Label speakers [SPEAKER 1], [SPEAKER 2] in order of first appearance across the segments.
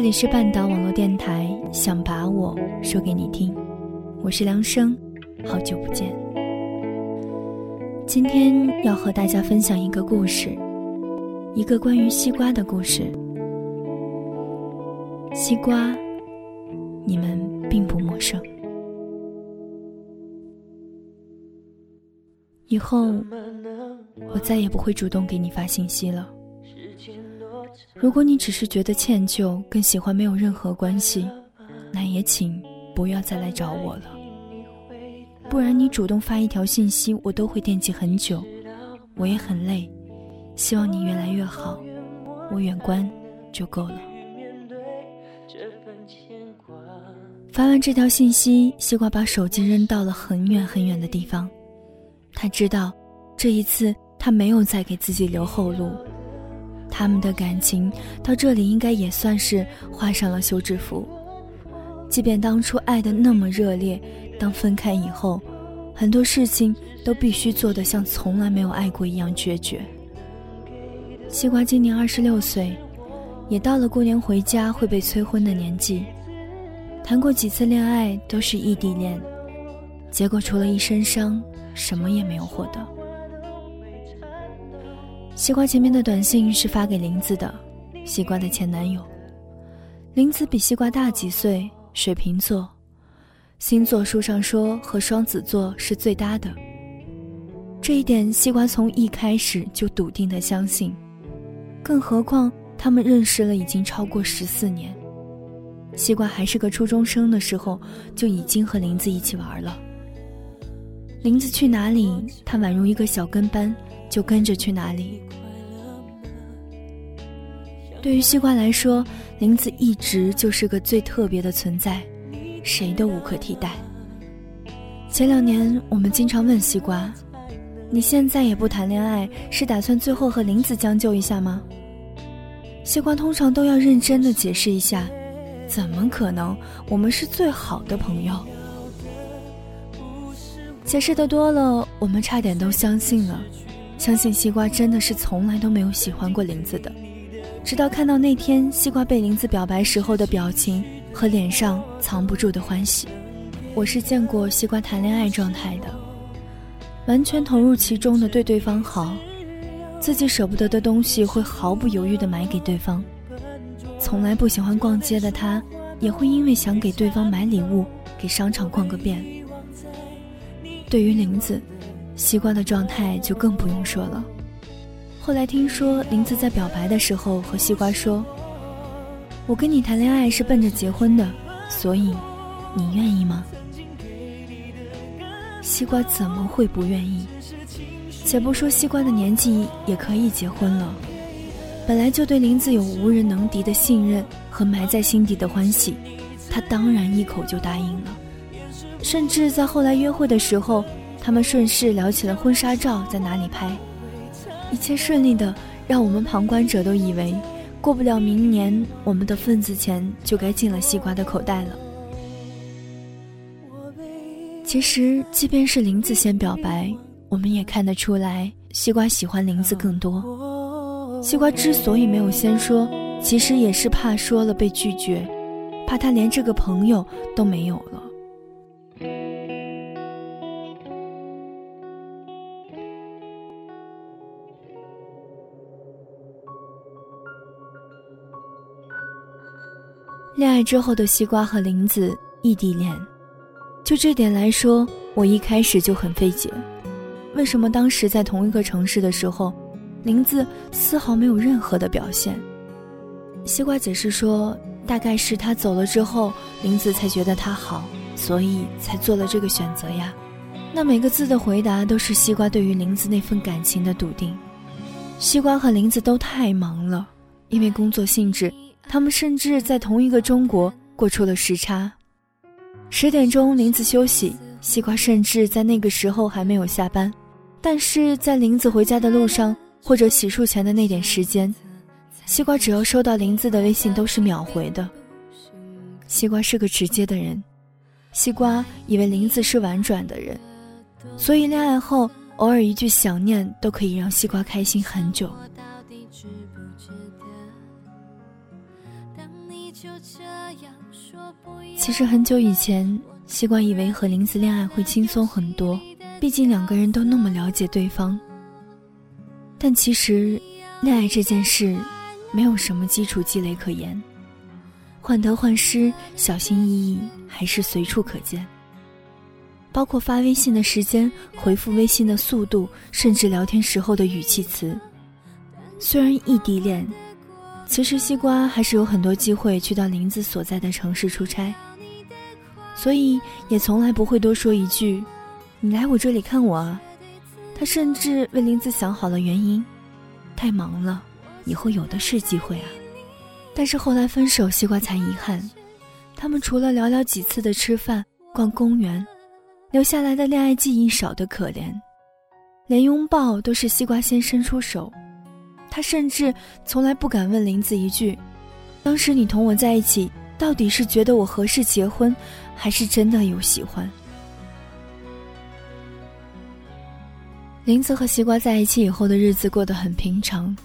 [SPEAKER 1] 这里是半岛网络电台，想把我说给你听，我是梁生，好久不见。今天要和大家分享一个故事，一个关于西瓜的故事。西瓜，你们并不陌生。以后，我再也不会主动给你发信息了。如果你只是觉得歉疚，跟喜欢没有任何关系，那也请不要再来找我了。不然你主动发一条信息，我都会惦记很久，我也很累。希望你越来越好，我远观就够了。发完这条信息，西瓜把手机扔到了很远很远的地方。他知道，这一次他没有再给自己留后路。他们的感情到这里应该也算是画上了休止符。即便当初爱的那么热烈，当分开以后，很多事情都必须做得像从来没有爱过一样决绝。西瓜今年二十六岁，也到了过年回家会被催婚的年纪。谈过几次恋爱都是异地恋，结果除了一身伤，什么也没有获得。西瓜前面的短信是发给林子的，西瓜的前男友。林子比西瓜大几岁，水瓶座，星座书上说和双子座是最搭的。这一点西瓜从一开始就笃定的相信，更何况他们认识了已经超过十四年。西瓜还是个初中生的时候，就已经和林子一起玩了。林子去哪里，他宛如一个小跟班。就跟着去哪里。对于西瓜来说，林子一直就是个最特别的存在，谁都无可替代。前两年，我们经常问西瓜：“你现在也不谈恋爱，是打算最后和林子将就一下吗？”西瓜通常都要认真的解释一下：“怎么可能？我们是最好的朋友。”解释的多了，我们差点都相信了。相信西瓜真的是从来都没有喜欢过林子的，直到看到那天西瓜被林子表白时候的表情和脸上藏不住的欢喜。我是见过西瓜谈恋爱状态的，完全投入其中的对对方好，自己舍不得的东西会毫不犹豫的买给对方。从来不喜欢逛街的他，也会因为想给对方买礼物，给商场逛个遍。对于林子。西瓜的状态就更不用说了。后来听说林子在表白的时候和西瓜说：“我跟你谈恋爱是奔着结婚的，所以你愿意吗？”西瓜怎么会不愿意？且不说西瓜的年纪也可以结婚了，本来就对林子有无人能敌的信任和埋在心底的欢喜，他当然一口就答应了。甚至在后来约会的时候。他们顺势聊起了婚纱照在哪里拍，一切顺利的让我们旁观者都以为，过不了明年，我们的份子钱就该进了西瓜的口袋了。其实，即便是林子先表白，我们也看得出来，西瓜喜欢林子更多。西瓜之所以没有先说，其实也是怕说了被拒绝，怕他连这个朋友都没有了。恋爱之后的西瓜和林子异地恋，就这点来说，我一开始就很费解，为什么当时在同一个城市的时候，林子丝毫没有任何的表现？西瓜解释说，大概是他走了之后，林子才觉得他好，所以才做了这个选择呀。那每个字的回答都是西瓜对于林子那份感情的笃定。西瓜和林子都太忙了，因为工作性质。他们甚至在同一个中国过出了时差。十点钟，林子休息，西瓜甚至在那个时候还没有下班。但是在林子回家的路上，或者洗漱前的那点时间，西瓜只要收到林子的微信，都是秒回的。西瓜是个直接的人，西瓜以为林子是婉转的人，所以恋爱后偶尔一句想念都可以让西瓜开心很久。其实很久以前，西瓜以为和林子恋爱会轻松很多，毕竟两个人都那么了解对方。但其实，恋爱这件事，没有什么基础积累可言，患得患失、小心翼翼还是随处可见。包括发微信的时间、回复微信的速度，甚至聊天时候的语气词。虽然异地恋，其实西瓜还是有很多机会去到林子所在的城市出差，所以也从来不会多说一句：“你来我这里看我啊。”他甚至为林子想好了原因，太忙了，以后有的是机会啊。但是后来分手，西瓜才遗憾，他们除了寥寥几次的吃饭、逛公园，留下来的恋爱记忆少得可怜，连拥抱都是西瓜先伸出手。他甚至从来不敢问林子一句：“当时你同我在一起，到底是觉得我合适结婚，还是真的有喜欢？”林子和西瓜在一起以后的日子过得很平常，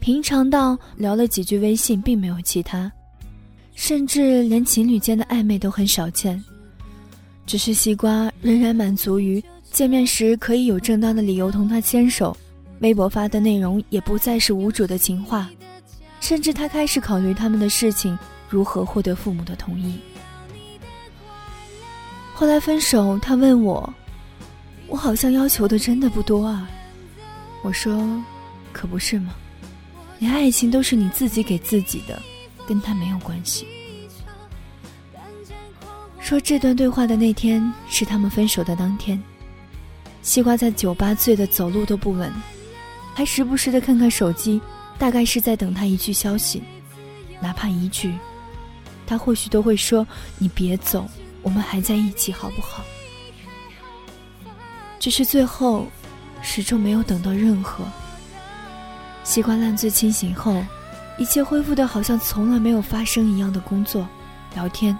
[SPEAKER 1] 平常到聊了几句微信，并没有其他，甚至连情侣间的暧昧都很少见。只是西瓜仍然满足于见面时可以有正当的理由同他牵手，微博发的内容也不再是无主的情话，甚至他开始考虑他们的事情如何获得父母的同意。后来分手，他问我。我好像要求的真的不多啊，我说，可不是吗？连爱情都是你自己给自己的，跟他没有关系。说这段对话的那天是他们分手的当天，西瓜在酒吧醉得走路都不稳，还时不时的看看手机，大概是在等他一句消息，哪怕一句，他或许都会说：“你别走，我们还在一起，好不好？”只是最后，始终没有等到任何。习惯烂醉清醒后，一切恢复的好像从来没有发生一样的工作、聊天、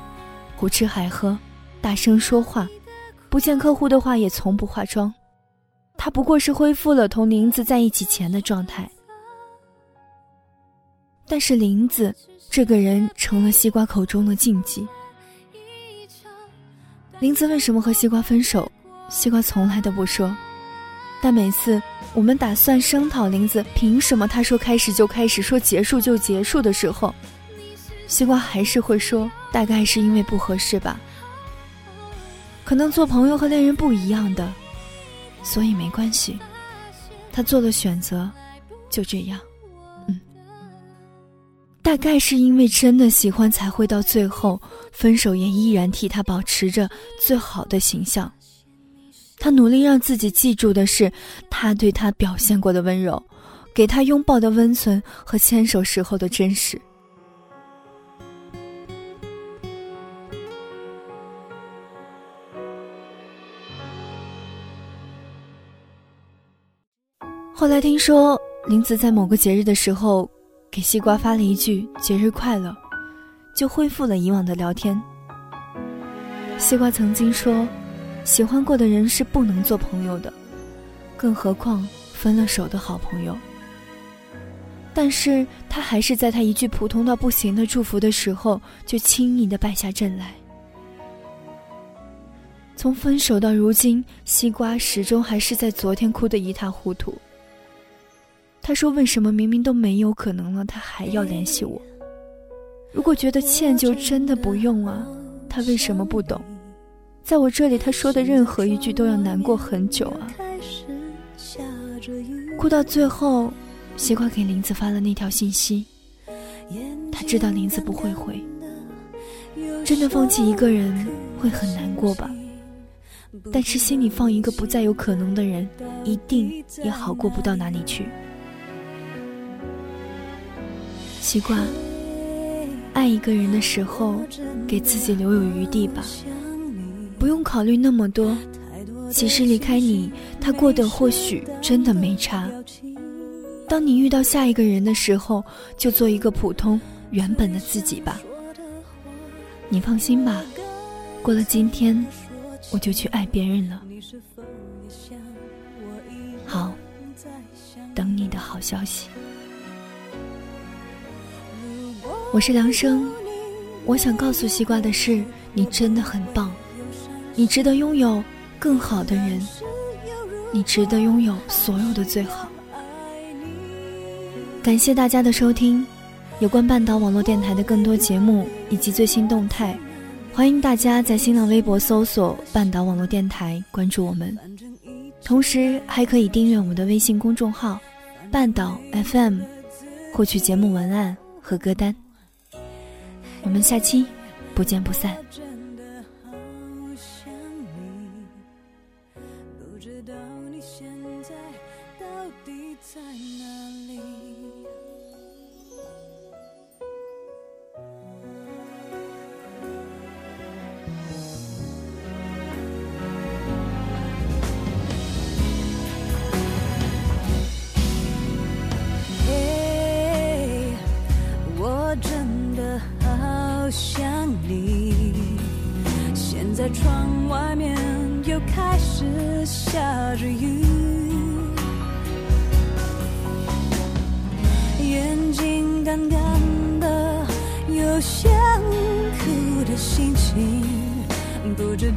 [SPEAKER 1] 胡吃海喝、大声说话，不见客户的话也从不化妆。他不过是恢复了同林子在一起前的状态。但是林子这个人成了西瓜口中的禁忌。林子为什么和西瓜分手？西瓜从来都不说，但每次我们打算声讨林子凭什么他说开始就开始，说结束就结束的时候，西瓜还是会说，大概是因为不合适吧。可能做朋友和恋人不一样的，所以没关系。他做了选择，就这样。嗯，大概是因为真的喜欢，才会到最后分手也依然替他保持着最好的形象。他努力让自己记住的是，他对他表现过的温柔，给他拥抱的温存和牵手时候的真实。来听说林子在某个节日的时候，给西瓜发了一句“节日快乐”，就恢复了以往的聊天。西瓜曾经说。喜欢过的人是不能做朋友的，更何况分了手的好朋友。但是他还是在他一句普通到不行的祝福的时候，就轻易的败下阵来。从分手到如今，西瓜始终还是在昨天哭得一塌糊涂。他说：“为什么明明都没有可能了，他还要联系我？如果觉得欠，就真的不用啊。他为什么不懂？”在我这里，他说的任何一句都要难过很久啊！哭到最后，西瓜给林子发了那条信息。他知道林子不会回，真的放弃一个人会很难过吧？但是心里放一个不再有可能的人，一定也好过不到哪里去。习惯，爱一个人的时候，给自己留有余地吧。不用考虑那么多，其实离开你，他过得或许真的没差。当你遇到下一个人的时候，就做一个普通原本的自己吧。你放心吧，过了今天，我就去爱别人了。好，等你的好消息。我是梁生，我想告诉西瓜的是，你真的很棒，你值得拥有更好的人，你值得拥有所有的最好。感谢大家的收听，有关半岛网络电台的更多节目以及最新动态，欢迎大家在新浪微博搜索“半岛网络电台”关注我们，同时还可以订阅我们的微信公众号“半岛 FM”，获取节目文案和歌单。我们下期不见不散。